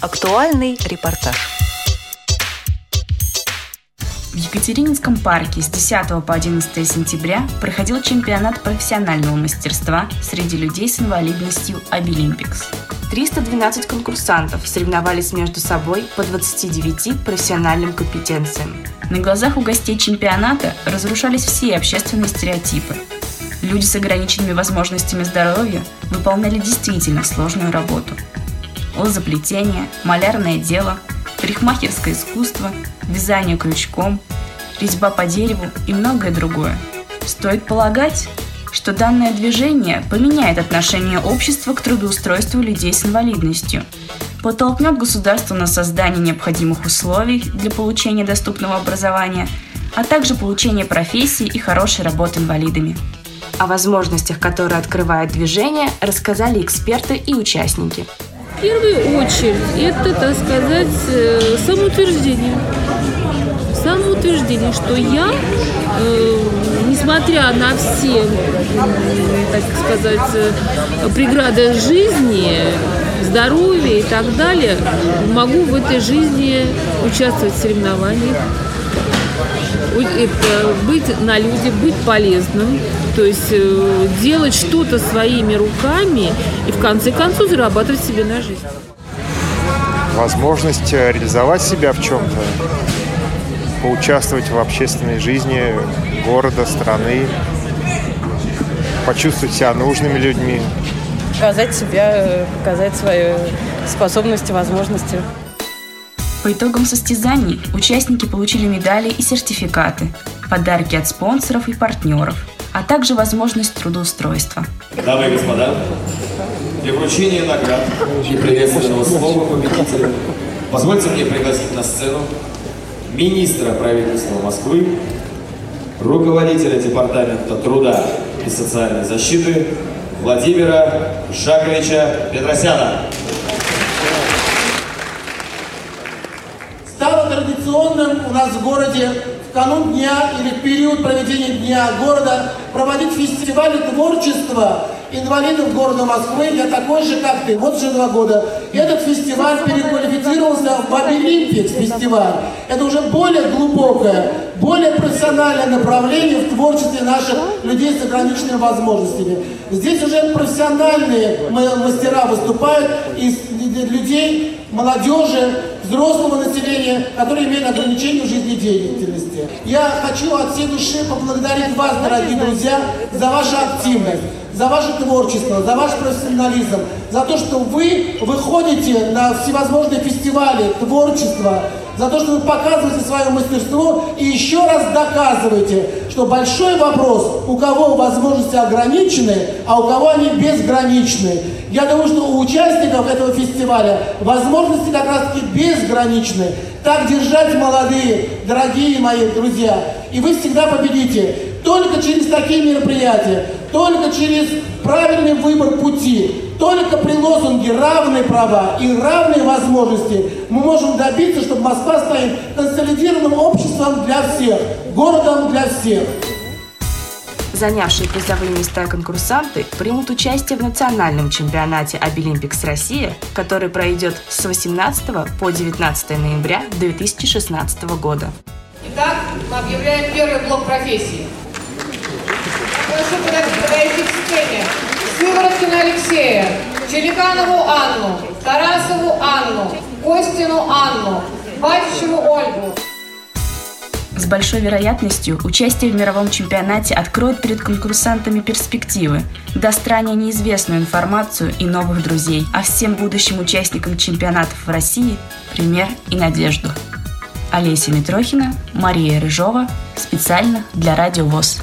Актуальный репортаж. В Екатерининском парке с 10 по 11 сентября проходил чемпионат профессионального мастерства среди людей с инвалидностью Обилимпикс. 312 конкурсантов соревновались между собой по 29 профессиональным компетенциям. На глазах у гостей чемпионата разрушались все общественные стереотипы. Люди с ограниченными возможностями здоровья выполняли действительно сложную работу. Лозоплетение, малярное дело, парикмахерское искусство, вязание крючком, резьба по дереву и многое другое. Стоит полагать, что данное движение поменяет отношение общества к трудоустройству людей с инвалидностью, подтолкнет государство на создание необходимых условий для получения доступного образования, а также получения профессии и хорошей работы инвалидами. О возможностях, которые открывает движение, рассказали эксперты и участники. В первую очередь это, так сказать, э, самоутверждение. Самоутверждение, что я э, несмотря на все, так сказать, преграды жизни, здоровья и так далее, могу в этой жизни участвовать в соревнованиях, это быть на люди, быть полезным, то есть э, делать что-то своими руками и в конце концов зарабатывать себе на жизнь. Возможность реализовать себя в чем-то, поучаствовать в общественной жизни города, страны, почувствовать себя нужными людьми. Показать себя, показать свои способности, возможности. По итогам состязаний участники получили медали и сертификаты, подарки от спонсоров и партнеров, а также возможность трудоустройства. Дамы и господа, для вручения наград и приветственного слова победителя позвольте мне пригласить на сцену министра правительства Москвы, руководителя Департамента труда и социальной защиты Владимира Жаковича Петросяна. Традиционным у нас в городе в канун дня или в период проведения Дня города проводить фестивали творчества инвалидов города Москвы, я такой же, как ты. Вот уже два года. Этот фестиваль переквалифицировался в Абилимпикс фестиваль. Это уже более глубокое, более профессиональное направление в творчестве наших людей с ограниченными возможностями. Здесь уже профессиональные мастера выступают из людей, молодежи, взрослого населения, которые имеют ограничения в жизнедеятельности. Я хочу от всей души поблагодарить вас, дорогие друзья, за вашу активность за ваше творчество, за ваш профессионализм, за то, что вы выходите на всевозможные фестивали творчества, за то, что вы показываете свое мастерство и еще раз доказываете, что большой вопрос, у кого возможности ограничены, а у кого они безграничны. Я думаю, что у участников этого фестиваля возможности как раз таки безграничны. Так держать, молодые, дорогие мои друзья, и вы всегда победите. Только через такие мероприятия, только через правильный выбор пути, только при лозунге равные права и равные возможности мы можем добиться, чтобы Москва станет консолидированным обществом для всех, городом для всех. Занявшие призовые места конкурсанты примут участие в национальном чемпионате Обилимпикс Россия, который пройдет с 18 по 19 ноября 2016 года. Итак, мы объявляем первый блок профессии. Прошу подойти к сцене. Сывороткина Алексея, Челиканову Анну, Тарасову Анну, Костину Анну, Батичеву Ольгу. С большой вероятностью участие в мировом чемпионате откроет перед конкурсантами перспективы, даст ранее неизвестную информацию и новых друзей, а всем будущим участникам чемпионатов в России – пример и надежду. Олеся Митрохина, Мария Рыжова. Специально для Радио ВОЗ.